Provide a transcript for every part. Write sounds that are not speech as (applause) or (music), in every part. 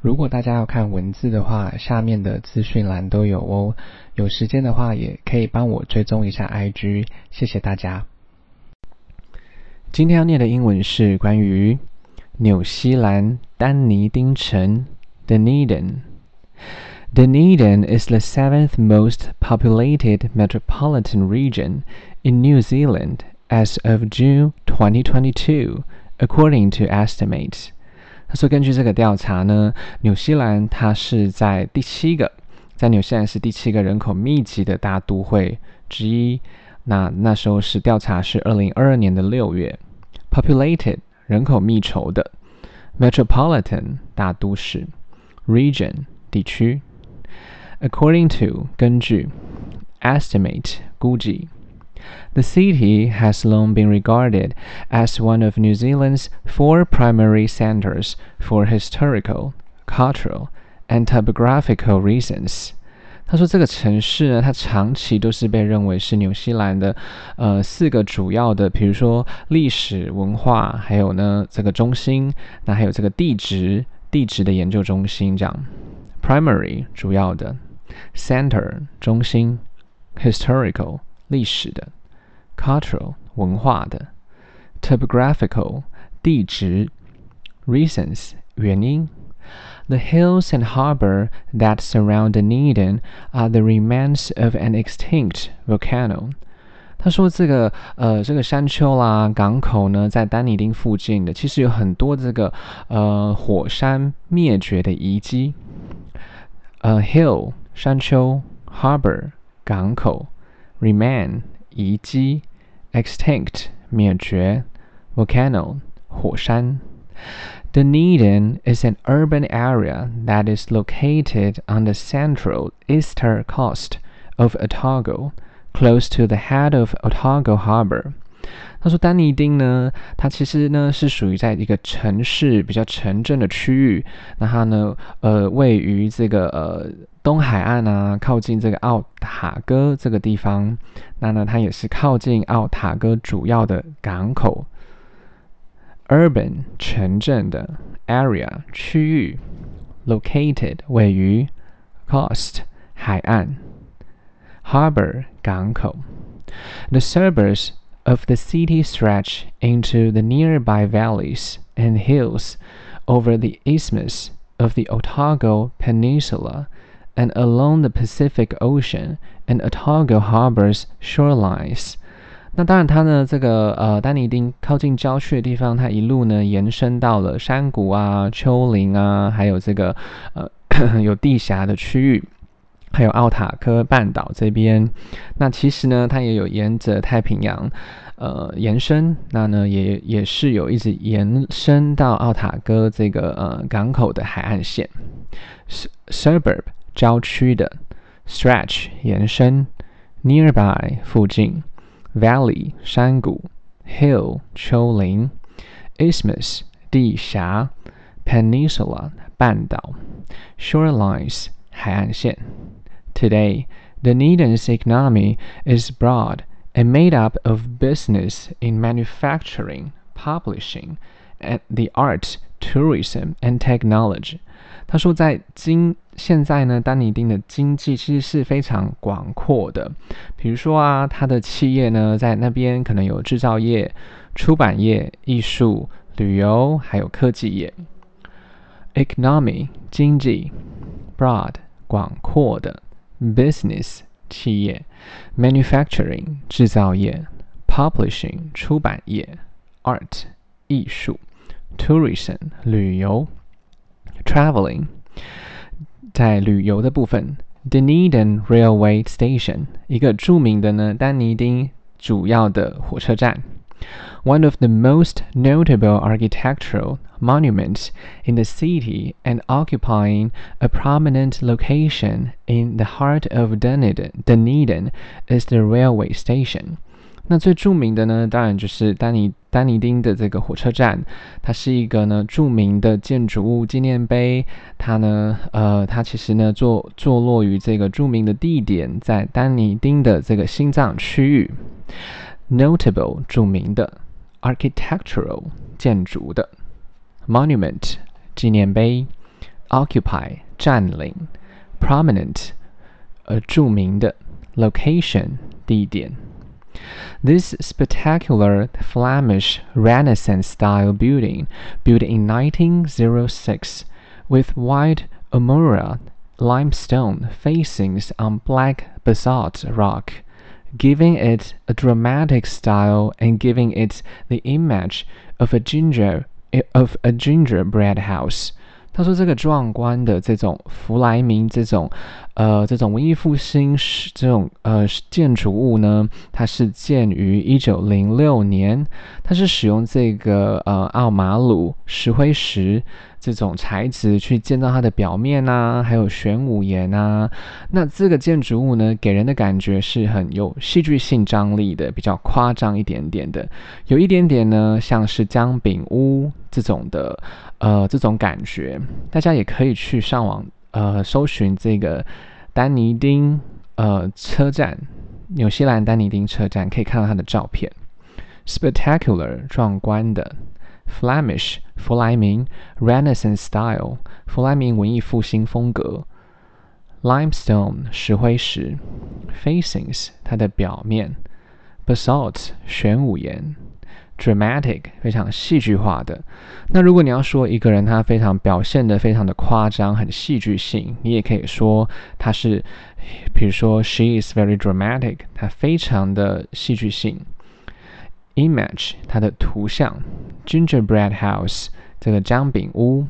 如果大家要看文字的话，下面的资讯栏都有哦。有时间的话，也可以帮我追踪一下 IG，谢谢大家。今天要念的英文是关于纽西兰丹尼丁城 Dunedin。Dunedin is the seventh most populated metropolitan region in New Zealand as of June 2022, according to estimates. 他说：“根据这个调查呢，纽西兰它是在第七个，在纽西兰是第七个人口密集的大都会之一。那那时候是调查是二零二二年的六月。Populated 人口密稠的，Metropolitan 大都市，Region 地区。According to 根据，Estimate 估计。” The city has long been regarded as one of New Zealand's four primary centers for historical, cultural, and topographical reasons. 他说，这个城市呢，它长期都是被认为是纽西兰的呃四个主要的，比如说历史文化，还有呢这个中心，那还有这个地质地质的研究中心这样。Primary 主要的，Center 中心，Historical 历史的。cultural 文化的，topographical 地质，reasons 原因。The hills and harbor that surround Dunedin are the remains of an extinct volcano。他说这个呃这个山丘啦港口呢，在丹尼丁附近的，其实有很多这个呃火山灭绝的遗迹。呃 hill 山丘，harbor 港口 ，remain 遗迹。Extinct 灭绝，volcano 火山。Dunedin is an urban area that is located on the central eastern coast of Otago, close to the head of Otago Harbour。他说，丹尼丁呢，它其实呢是属于在一个城市比较城镇的区域。那它呢，呃，位于这个呃。 东海岸啊，靠近这个奥塔哥这个地方，那呢，它也是靠近奥塔哥主要的港口。Urban 城镇的 area 区域，located 位于 coast 海岸，harbor 港口。The suburbs of the city stretch into the nearby valleys and hills over the isthmus of the Otago Peninsula. And along the Pacific Ocean and Otago Harbor's shorelines，那当然，它呢这个呃丹尼丁靠近郊区的地方，它一路呢延伸到了山谷啊、丘陵啊，还有这个呃 (coughs) 有地峡的区域，还有奥塔科半岛这边。那其实呢，它也有沿着太平洋呃延伸，那呢也也是有一直延伸到奥塔哥这个呃港口的海岸线。Suburb。郊区的，stretch 延伸，nearby 附近，valley 山谷，hill 丘陵，isthmus 地峡，peninsula 半岛，shorelines 海岸线。Today, Dunedin's economy is broad and made up of business in manufacturing, publishing, and the arts, tourism, and technology. 他说，在今 现在呢，丹尼丁的经济其实是非常广阔的。比如说啊，他的企业呢，在那边可能有制造业、出版业、艺术、旅游，还有科技业。Economy 经济，broad 广阔的，business 企业，manufacturing 制造业，publishing 出版业，art 艺术，tourism 旅游。Traveling，在旅游的部分，Dunedin Railway Station，一个着名的呢丹尼丁主要的火车站，one of the most notable architectural monuments in the city and occupying a prominent location in the heart of Dunedin, Dunedin is the railway station. 那最著名的呢，当然就是丹尼丹尼丁的这个火车站，它是一个呢著名的建筑物纪念碑。它呢，呃，它其实呢坐坐落于这个著名的地点，在丹尼丁的这个心脏区域。Notable 著名的，architectural 建筑的，monument 纪念碑 occupy 占领，prominent 呃著名的 location 地点。This spectacular Flemish Renaissance-style building, built in 1906, with white Amura limestone facings on black basalt rock, giving it a dramatic style and giving it the image of a ginger of a gingerbread house. 他说：“这个壮观的这种弗莱明这种呃这种文艺复兴是这种呃建筑物呢，它是建于一九零六年，它是使用这个呃奥马鲁石灰石。”这种材质去建造它的表面啊，还有玄武岩啊，那这个建筑物呢，给人的感觉是很有戏剧性张力的，比较夸张一点点的，有一点点呢，像是姜饼屋这种的，呃，这种感觉。大家也可以去上网，呃，搜寻这个丹尼丁，呃，车站，纽西兰丹尼丁车站，可以看到它的照片，spectacular，壮观的。Flemish 弗莱明 Renaissance style 弗莱明文艺复兴风格 Limestone 石灰石 Facings 它的表面 Basalt 玄武岩 Dramatic 非常戏剧化的。那如果你要说一个人他非常表现的非常的夸张，很戏剧性，你也可以说他是，比如说 She is very dramatic，她非常的戏剧性。Image 它的图像，Gingerbread House 这个姜饼屋，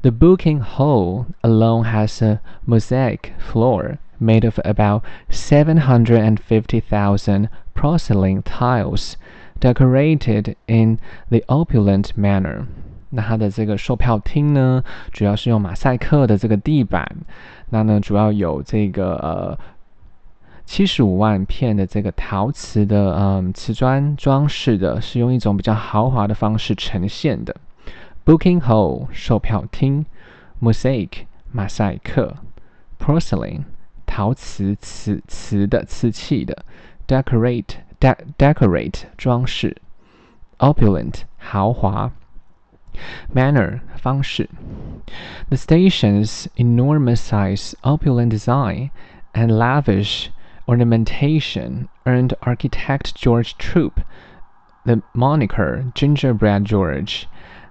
The Booking Hall alone has a mosaic floor made of about seven hundred and fifty thousand porcelain tiles, decorated in the opulent manner。那它的这个售票厅呢，主要是用马赛克的这个地板，那呢主要有这个呃。 七十五万片的这个陶瓷的，嗯，瓷砖装饰的，是用一种比较豪华的方式呈现的。Booking hall 售票厅，mosaic 马赛克，porcelain 陶瓷瓷瓷的瓷器的，decorate de decorate 装饰，opulent 豪华，manner 方式。The station's enormous size, opulent design, and lavish Ornamentation earned architect George Troup the moniker Gingerbread George。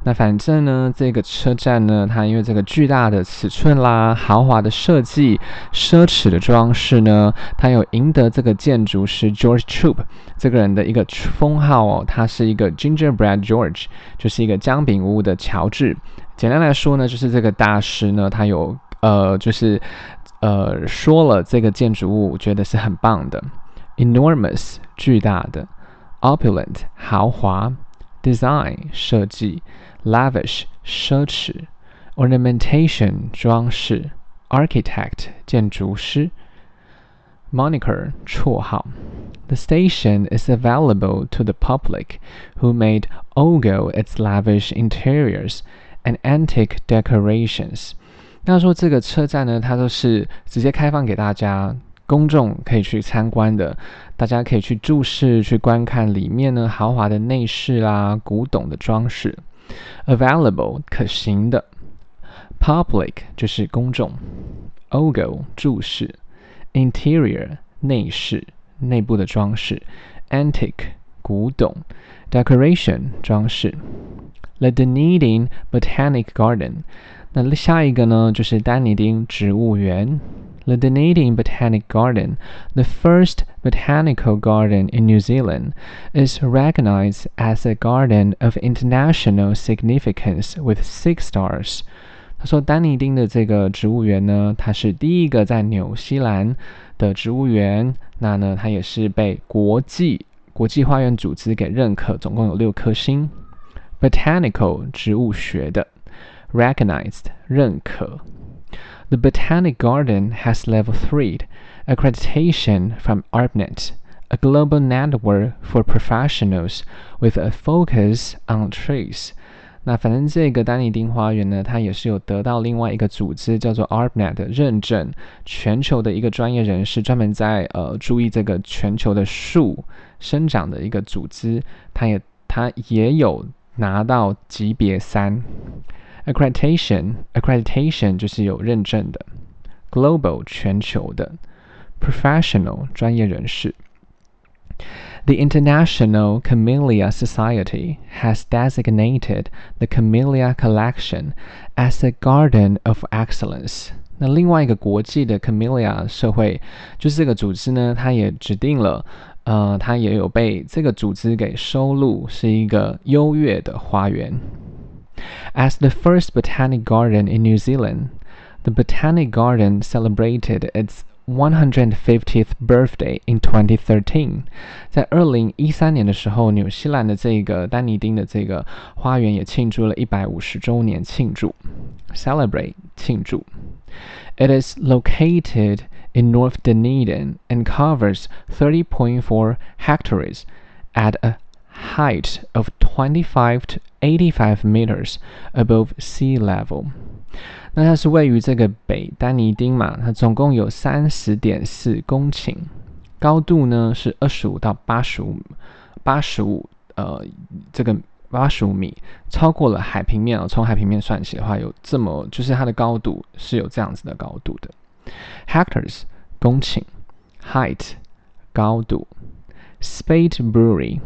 那反正呢，这个车站呢，它因为这个巨大的尺寸啦、豪华的设计、奢侈的装饰呢，它有赢得这个建筑师 George Troup 这个人的一个封号哦。他是一个 Gingerbread George，就是一个姜饼屋的乔治。简单来说呢，就是这个大师呢，他有呃，就是。呃，说了这个建筑物，我觉得是很棒的。Enormous，巨大的；opulent，豪华；design，设计；lavish，奢侈；ornamentation，装饰；architect，建筑师；moniker，绰号。The station is available to the public who may ogle its lavish interiors and antique decorations. 那说这个车站呢，它都是直接开放给大家，公众可以去参观的，大家可以去注视、去观看里面呢豪华的内饰啦、古董的装饰。Available 可行的，Public 就是公众，Ogle 注视，Interior 内饰、内部的装饰，Antique 古董，Decoration 装饰。The Dunedin Botanic Garden。那下一个呢，就是丹尼丁植物园，The Dunedin Botanic Garden, the first botanical garden in New Zealand, is recognized as a garden of international significance with six stars。他说，丹尼丁的这个植物园呢，它是第一个在纽西兰的植物园，那呢，它也是被国际国际花园组织给认可，总共有六颗星。Botanical 植物学的。recognized 认可。The Botanic Garden has level three accreditation from ARPNet, a global network for professionals with a focus on trees。那反正这个丹尼丁花园呢，它也是有得到另外一个组织叫做 ARPNet 的认证，全球的一个专业人士专门在呃注意这个全球的树生长的一个组织，它也它也有拿到级别三。 accreditation，accreditation 就是有认证的，global 全球的，professional 专业人士。The International Camellia Society has designated the Camellia Collection as a Garden of Excellence。那另外一个国际的 Camellia 社会，就是这个组织呢，它也指定了， 呃，它也有被这个组织给收录，是一个优越的花园。As the first botanic garden in New Zealand, the Botanic Garden celebrated its 150th birthday in 2013。在二零一三年的时候，纽西兰的这个丹尼丁的这个花园也庆祝了一百五十周年庆祝，celebrate 庆祝。It is located in North Dunedin and covers 30.4 hectares at a height of 25 to 85 meters above sea level。那它是位于这个北丹尼丁嘛，它总共有三十点四公顷，高度呢是二十五到八十五八十五呃这个八十五米，超过了海平面啊。从海平面算起的话，有这么就是它的高度是有这样子的高度的 ，hectares 公顷，height 高度，Spate Brewery。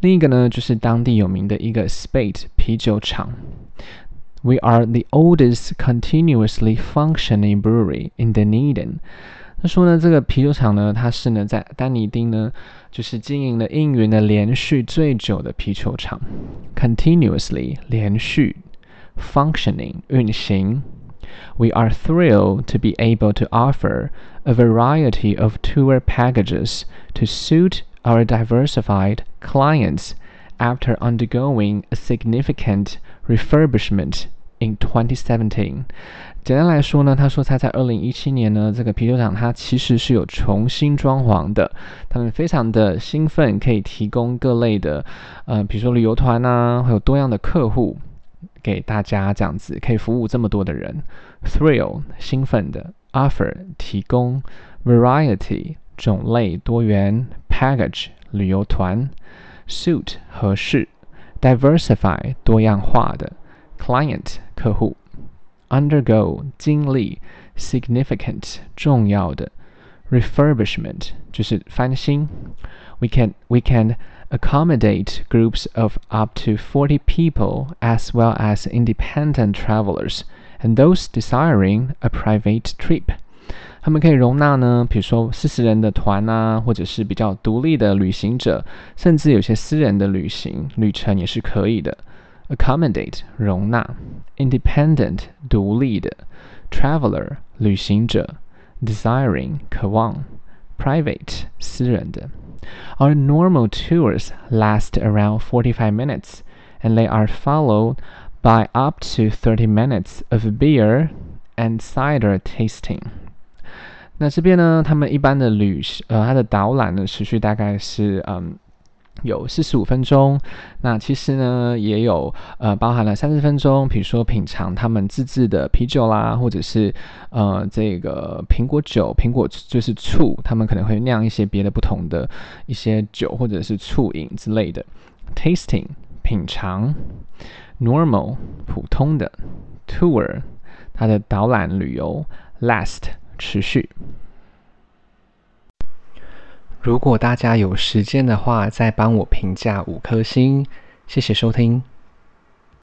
另一个呢，就是当地有名的一个 Spate 啤酒厂。We are the oldest continuously functioning brewery in Dunedin。他说呢，这个啤酒厂呢，它是呢在丹尼丁呢，就是经营了营运的连续最久的啤酒厂。Continuously 连续，functioning 运行。 We are thrilled to be able to offer a variety of tour packages to suit our diversified clients after undergoing a significant refurbishment in 2017。简单来说呢，他说他在二零一七年呢，这个啤酒厂它其实是有重新装潢的。他们非常的兴奋，可以提供各类的，呃，比如说旅游团呐，还有多样的客户 给大家这样子，可以服务这么多的人。Thrill 兴奋的，offer 提供，variety 种类多元。Package 旅游团，suit 合适，diversify 多样化的，client 客户，undergo 经历，significant 重要的，refurbishment 就是翻新。We can we can accommodate groups of up to forty people as well as independent travelers and those desiring a private trip. 他们可以容纳呢，比如说四十人的团啊，或者是比较独立的旅行者，甚至有些私人的旅行旅程也是可以的。Accommodate 容纳，independent 独立的，traveler 旅行者，desiring 渴望，private 私人的。 Our normal tours last around forty-five minutes, and they are followed by up to thirty minutes of beer and cider tasting. 那这边呢，他们一般的旅呃，它的导览呢，持续大概是嗯， 有四十五分钟。那其实呢，也有呃，包含了三十分钟，比如说品尝他们自制的啤酒啦，或者是呃，这个苹果酒，苹果就是醋，他们可能会酿一些别的不同的一些酒或者是醋饮之类的。Tasting 品尝，normal 普通的，tour 它的导览旅游，last。持续。如果大家有时间的话，再帮我评价五颗星，谢谢收听。